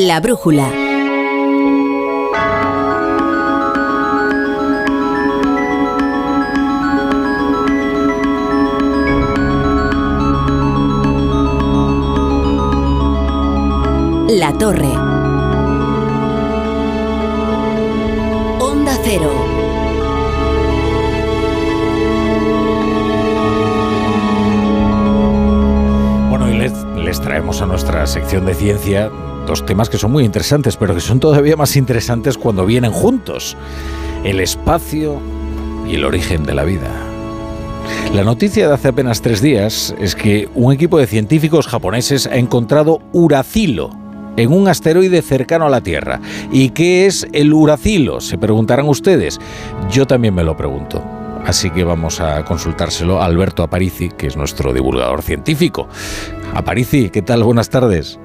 La brújula. La torre. Onda cero. Les traemos a nuestra sección de ciencia dos temas que son muy interesantes, pero que son todavía más interesantes cuando vienen juntos. El espacio y el origen de la vida. La noticia de hace apenas tres días es que un equipo de científicos japoneses ha encontrado uracilo en un asteroide cercano a la Tierra. ¿Y qué es el uracilo? Se preguntarán ustedes. Yo también me lo pregunto. Así que vamos a consultárselo a Alberto Aparici, que es nuestro divulgador científico. Aparici, ¿qué tal? Buenas tardes.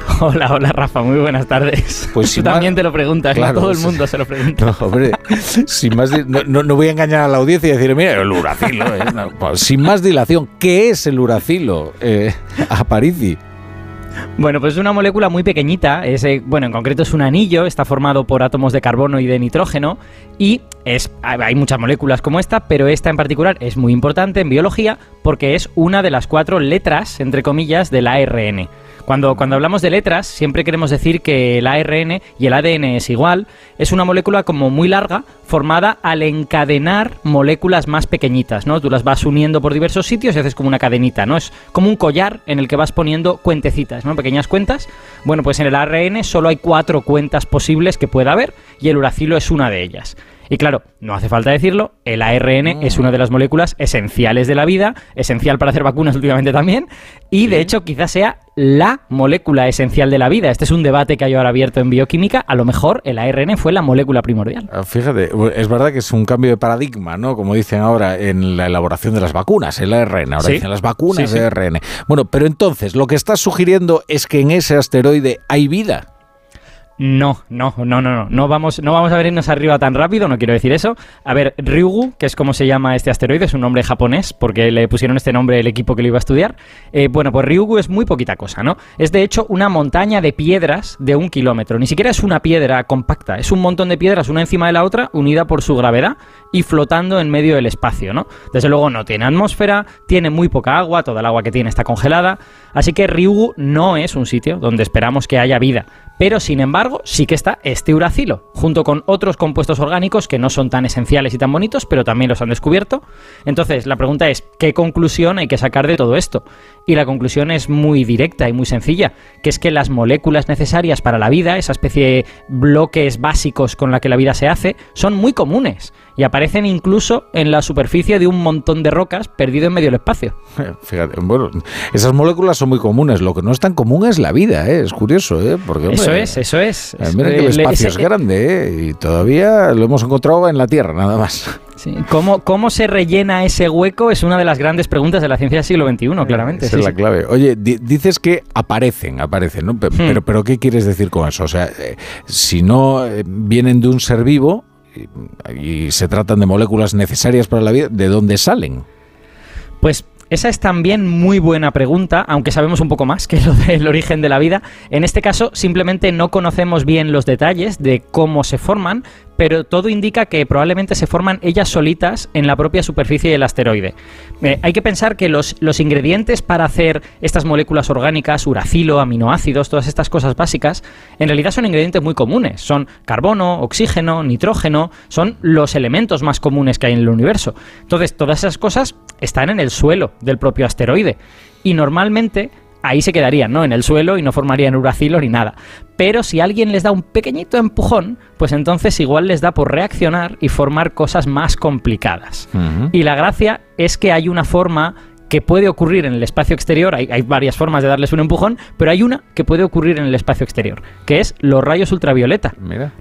Hola, hola Rafa, muy buenas tardes. Pues Tú también te lo preguntas, claro, todo el mundo se lo pregunta. No, hombre, sin más no, no, voy a engañar a la audiencia y decir, mira, el uracilo. ¿eh? No, pues, sin más dilación, ¿qué es el uracilo, eh, Aparici? Bueno, pues es una molécula muy pequeñita, es, eh, bueno, en concreto es un anillo, está formado por átomos de carbono y de nitrógeno y es, hay muchas moléculas como esta, pero esta en particular es muy importante en biología porque es una de las cuatro letras, entre comillas, del ARN. Cuando, cuando hablamos de letras, siempre queremos decir que el ARN y el ADN es igual. Es una molécula como muy larga, formada al encadenar moléculas más pequeñitas, ¿no? Tú las vas uniendo por diversos sitios y haces como una cadenita, ¿no? Es como un collar en el que vas poniendo cuentecitas, ¿no? Pequeñas cuentas. Bueno, pues en el ARN solo hay cuatro cuentas posibles que pueda haber y el uracilo es una de ellas. Y claro, no hace falta decirlo, el ARN es una de las moléculas esenciales de la vida, esencial para hacer vacunas últimamente también, y de hecho quizás sea la molécula esencial de la vida. Este es un debate que hay ahora abierto en bioquímica. A lo mejor el ARN fue la molécula primordial. Ah, fíjate, es verdad que es un cambio de paradigma, ¿no? Como dicen ahora en la elaboración de las vacunas, el ARN. Ahora dicen las vacunas de ARN. Bueno, pero entonces, lo que estás sugiriendo es que en ese asteroide hay vida. No, no, no, no, no. No vamos, no vamos a venirnos arriba tan rápido, no quiero decir eso. A ver, Ryugu, que es como se llama este asteroide, es un nombre japonés, porque le pusieron este nombre el equipo que lo iba a estudiar. Eh, bueno, pues Ryugu es muy poquita cosa, ¿no? Es de hecho una montaña de piedras de un kilómetro. Ni siquiera es una piedra compacta, es un montón de piedras una encima de la otra, unida por su gravedad y flotando en medio del espacio, ¿no? Desde luego no tiene atmósfera, tiene muy poca agua, toda el agua que tiene está congelada. Así que Ryugu no es un sitio donde esperamos que haya vida. Pero sin embargo, sí que está este uracilo, junto con otros compuestos orgánicos que no son tan esenciales y tan bonitos, pero también los han descubierto. Entonces, la pregunta es, ¿qué conclusión hay que sacar de todo esto? Y la conclusión es muy directa y muy sencilla, que es que las moléculas necesarias para la vida, esa especie de bloques básicos con la que la vida se hace, son muy comunes y aparecen incluso en la superficie de un montón de rocas perdido en medio del espacio. Fíjate, bueno, esas moléculas son muy comunes, lo que no es tan común es la vida, ¿eh? es curioso, ¿eh? Porque, eso es, eso es. Eh, mira que el espacio es grande ¿eh? y todavía lo hemos encontrado en la Tierra, nada más. ¿Cómo, ¿Cómo se rellena ese hueco? Es una de las grandes preguntas de la ciencia del siglo XXI, claramente. Esa es la clave. Oye, dices que aparecen, aparecen, ¿no? Hmm. Pero, pero, ¿qué quieres decir con eso? O sea, si no vienen de un ser vivo, y se tratan de moléculas necesarias para la vida, ¿de dónde salen? Pues esa es también muy buena pregunta, aunque sabemos un poco más que lo del origen de la vida. En este caso, simplemente no conocemos bien los detalles de cómo se forman, pero todo indica que probablemente se forman ellas solitas en la propia superficie del asteroide. Eh, hay que pensar que los, los, ingredientes para hacer estas moléculas orgánicas, uracilo, aminoácidos, todas estas cosas básicas, en realidad son ingredientes muy comunes. Son carbono, oxígeno, nitrógeno, son los elementos más comunes que hay en el universo. Entonces, todas esas cosas están en el suelo del propio asteroide. Y normalmente ahí se quedarían, ¿no? En el suelo y no formarían uracilo ni nada. Pero si alguien les da un pequeñito empujón, pues entonces igual les da por reaccionar y formar cosas más complicadas. Y la gracia es que hay una forma que puede ocurrir en el espacio exterior, hay, varias formas de darles un empujón, pero hay una que puede ocurrir en el espacio exterior, que es los rayos ultravioleta.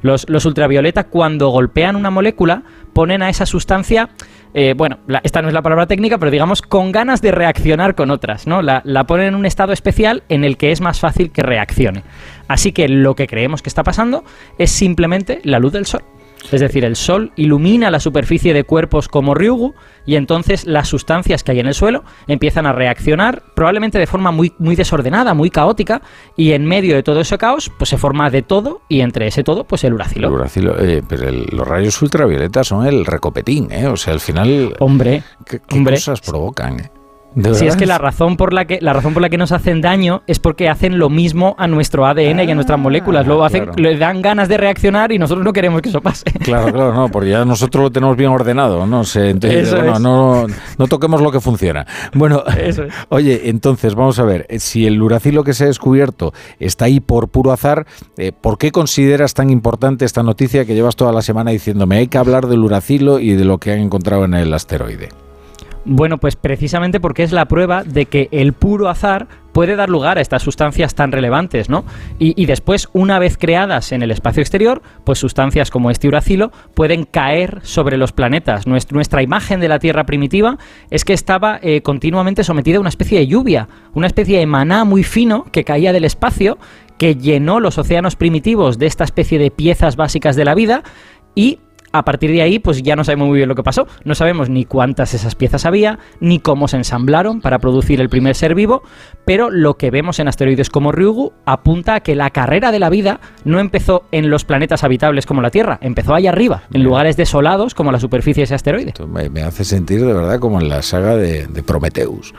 Los, los ultravioleta cuando golpean una molécula ponen a esa sustancia eh, bueno, esta no es la palabra técnica, pero digamos con ganas de reaccionar con otras, ¿no? La, la ponen en un estado especial en el que es más fácil que reaccione. Así que lo que creemos que está pasando es simplemente la luz del sol. Es decir, el Sol ilumina la superficie de cuerpos como Ryugu y entonces las sustancias que hay en el suelo empiezan a reaccionar, probablemente de forma muy, muy desordenada, muy caótica, y en medio de todo ese caos, pues se forma de todo, y entre ese todo, pues el uracilo. El uracilo, eh, pero el- los rayos ultravioletas son el recopetín, ¿eh? O sea, al final, Hombre, ¿qué, qué hombre. cosas provocan, eh? Si es que la razón por la que la razón por la que nos hacen daño es porque hacen lo mismo a nuestro ADN y a nuestras moléculas. Luego hacen, claro. le dan ganas de reaccionar y nosotros no queremos que eso pase. Claro, claro, no, porque ya nosotros lo tenemos bien ordenado, no sé, entonces, Eso bueno, es. no, no toquemos lo que funciona. Bueno, Eso es. oye, entonces vamos a ver, si el uracilo que se ha descubierto está ahí por puro azar, eh, ¿por qué consideras tan importante esta noticia que llevas toda la semana diciéndome hay que hablar del uracilo y de lo que han encontrado en el asteroide? Bueno, pues precisamente porque es la prueba de que el puro azar puede dar lugar a estas sustancias tan relevantes, ¿no? Y, después, una vez creadas en el espacio exterior, pues sustancias como este uracilo pueden caer sobre los planetas. Nuestra, nuestra imagen de la Tierra primitiva es que estaba eh, continuamente sometida a una especie de lluvia, una especie de maná muy fino que caía del espacio, que llenó los océanos primitivos de esta especie de piezas básicas de la vida y a partir de ahí, pues ya no sabemos muy bien lo que pasó. No sabemos ni cuántas esas piezas había, ni cómo se ensamblaron para producir el primer ser vivo, pero lo que vemos en asteroides como Ryugu apunta a que la carrera de la vida no empezó en los planetas habitables como la Tierra, empezó allá arriba, en lugares desolados como la superficie de ese asteroide. Esto me, hace sentir de verdad como en la saga de, de Prometheus.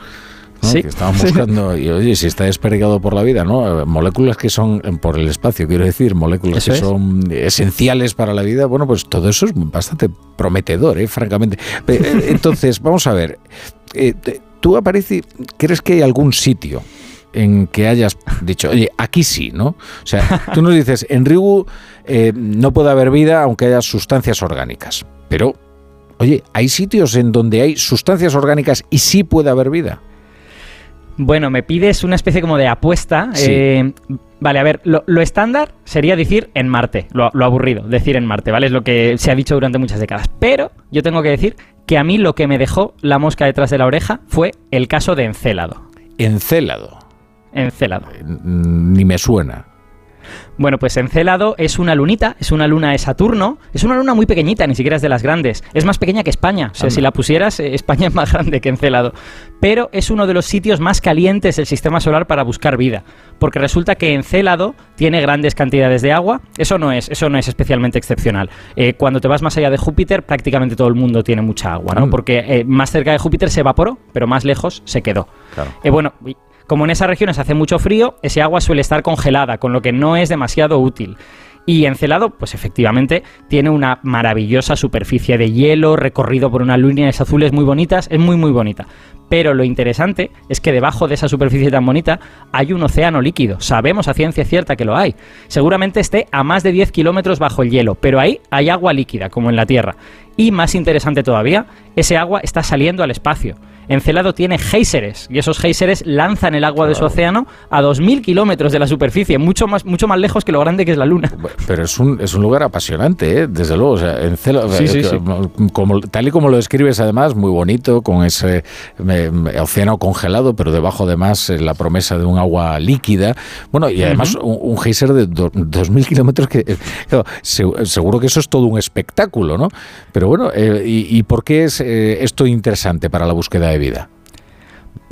¿No? Sí. Que estaban Sí. buscando, y oye, si está desperdigado por la vida, ¿no? Eh, Moléculas que son, eh, por el espacio, quiero decir, moléculas que es. son esenciales para la vida, bueno, pues todo eso es bastante prometedor, ¿eh? francamente. Eh, Entonces, vamos a ver, tú aparece, ¿crees que hay algún sitio en que hayas dicho, oye, aquí sí, ¿no? O sea, tú nos dices, en Ryugu eh, no puede haber vida aunque haya sustancias orgánicas, pero Oye, ¿hay sitios en donde hay sustancias orgánicas y sí puede haber vida? Bueno, me pides una especie como de apuesta. Sí. eh, vale, a ver, lo, lo estándar sería decir en Marte, lo, lo aburrido, decir en Marte, ¿vale? Es lo que se ha dicho durante muchas décadas. Pero yo tengo que decir que a mí lo que me dejó la mosca detrás de la oreja fue el caso de Encélado. Encélado. Encélado. Eh, Ni me suena. Bueno, pues Encélado es una lunita, es una luna de Saturno, es una luna muy pequeñita, ni siquiera es de las grandes. Es más pequeña que España, o sea, Anda. si la pusieras, eh, España es más grande que Encélado. Pero es uno de los sitios más calientes del sistema solar para buscar vida, porque resulta que Encélado tiene grandes cantidades de agua. Eso no es, eso no es especialmente excepcional. Eh, cuando te vas más allá de Júpiter, prácticamente todo el mundo tiene mucha agua, ¿no? Anda. Porque eh, más cerca de Júpiter se evaporó, pero más lejos se quedó. Claro. Eh, bueno, como en esas regiones hace mucho frío, ese agua suele estar congelada, con lo que no es demasiado útil. Y Encelado, pues efectivamente, tiene una maravillosa superficie de hielo, recorrido por unas líneas azules muy bonitas, es muy muy bonita. Pero lo interesante es que debajo de esa superficie tan bonita hay un océano líquido. Sabemos a ciencia cierta que lo hay. Seguramente esté a más de 10 kilómetros bajo el hielo, pero ahí hay agua líquida, como en la Tierra. Y más interesante todavía, ese agua está saliendo al espacio. Encelado tiene géiseres y esos géiseres lanzan el agua de su océano a 2.000 kilómetros de la superficie, mucho más, mucho más lejos que lo grande que es la Luna. Pero es un, es un lugar apasionante, ¿eh? desde luego. O sea, Encélado, Sí, sí, sí. Como, tal y como lo describes, además, muy bonito, con ese eh, océano congelado, pero debajo, además, eh, la promesa de un agua líquida. Bueno, y además, un, un geyser de do- 2.000 kilómetros que, eh, claro, se- seguro que eso es todo un espectáculo, ¿no? Pero bueno, eh, y, y por qué es eh, esto interesante para la búsqueda vida?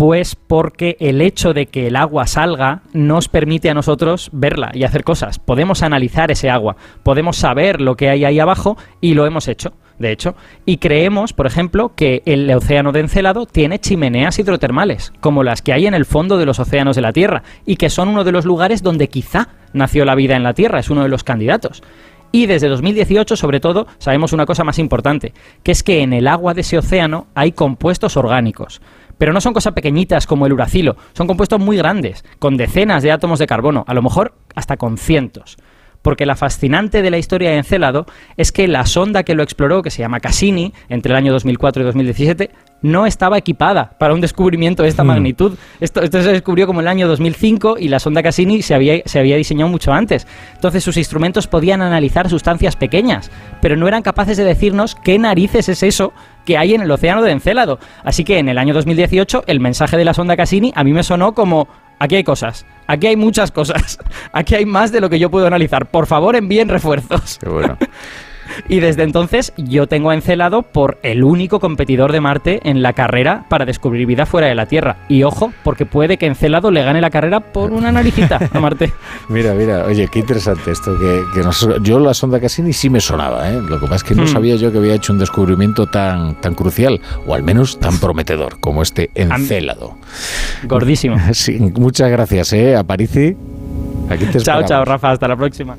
Pues porque el hecho de que el agua salga nos permite a nosotros verla y hacer cosas. Podemos analizar ese agua, podemos saber lo que hay ahí abajo y lo hemos hecho, de hecho. Y creemos, por ejemplo, que el océano de Encelado tiene chimeneas hidrotermales, como las que hay en el fondo de los océanos de la Tierra, y que son uno de los lugares donde quizá nació la vida en la Tierra, es uno de los candidatos. Y desde 2018, sobre todo, sabemos una cosa más importante, que es que en el agua de ese océano hay compuestos orgánicos. Pero no son cosas pequeñitas como el uracilo, son compuestos muy grandes, con decenas de átomos de carbono, a lo mejor hasta con cientos. Porque la fascinante de la historia de Encélado es que la sonda que lo exploró, que se llama Cassini, entre el año 2004 y 2017, no estaba equipada para un descubrimiento de esta Hmm. magnitud. Esto, esto se descubrió como en el año 2005 y la sonda Cassini se había, se había diseñado mucho antes. Entonces sus instrumentos podían analizar sustancias pequeñas, pero no eran capaces de decirnos qué narices es eso que hay en el océano de Encélado. Así que en el año 2018 el mensaje de la sonda Cassini a mí me sonó como aquí hay cosas, aquí hay muchas cosas, aquí hay más de lo que yo puedo analizar. Por favor envíen refuerzos. Qué bueno. Y desde entonces yo tengo a Encélado por el único competidor de Marte en la carrera para descubrir vida fuera de la Tierra. Y ojo, porque puede que Encélado le gane la carrera por una naricita a Marte. mira, mira, oye, qué interesante esto. Que, yo la sonda Cassini sí me sonaba, ¿eh? Lo que pasa es que no hmm. sabía yo que había hecho un descubrimiento tan, tan crucial, o al menos tan prometedor, como este Encélado. Gordísimo. Sí, muchas gracias, ¿eh? A Parisi. Aquí te chao, chao, Rafa. Hasta la próxima.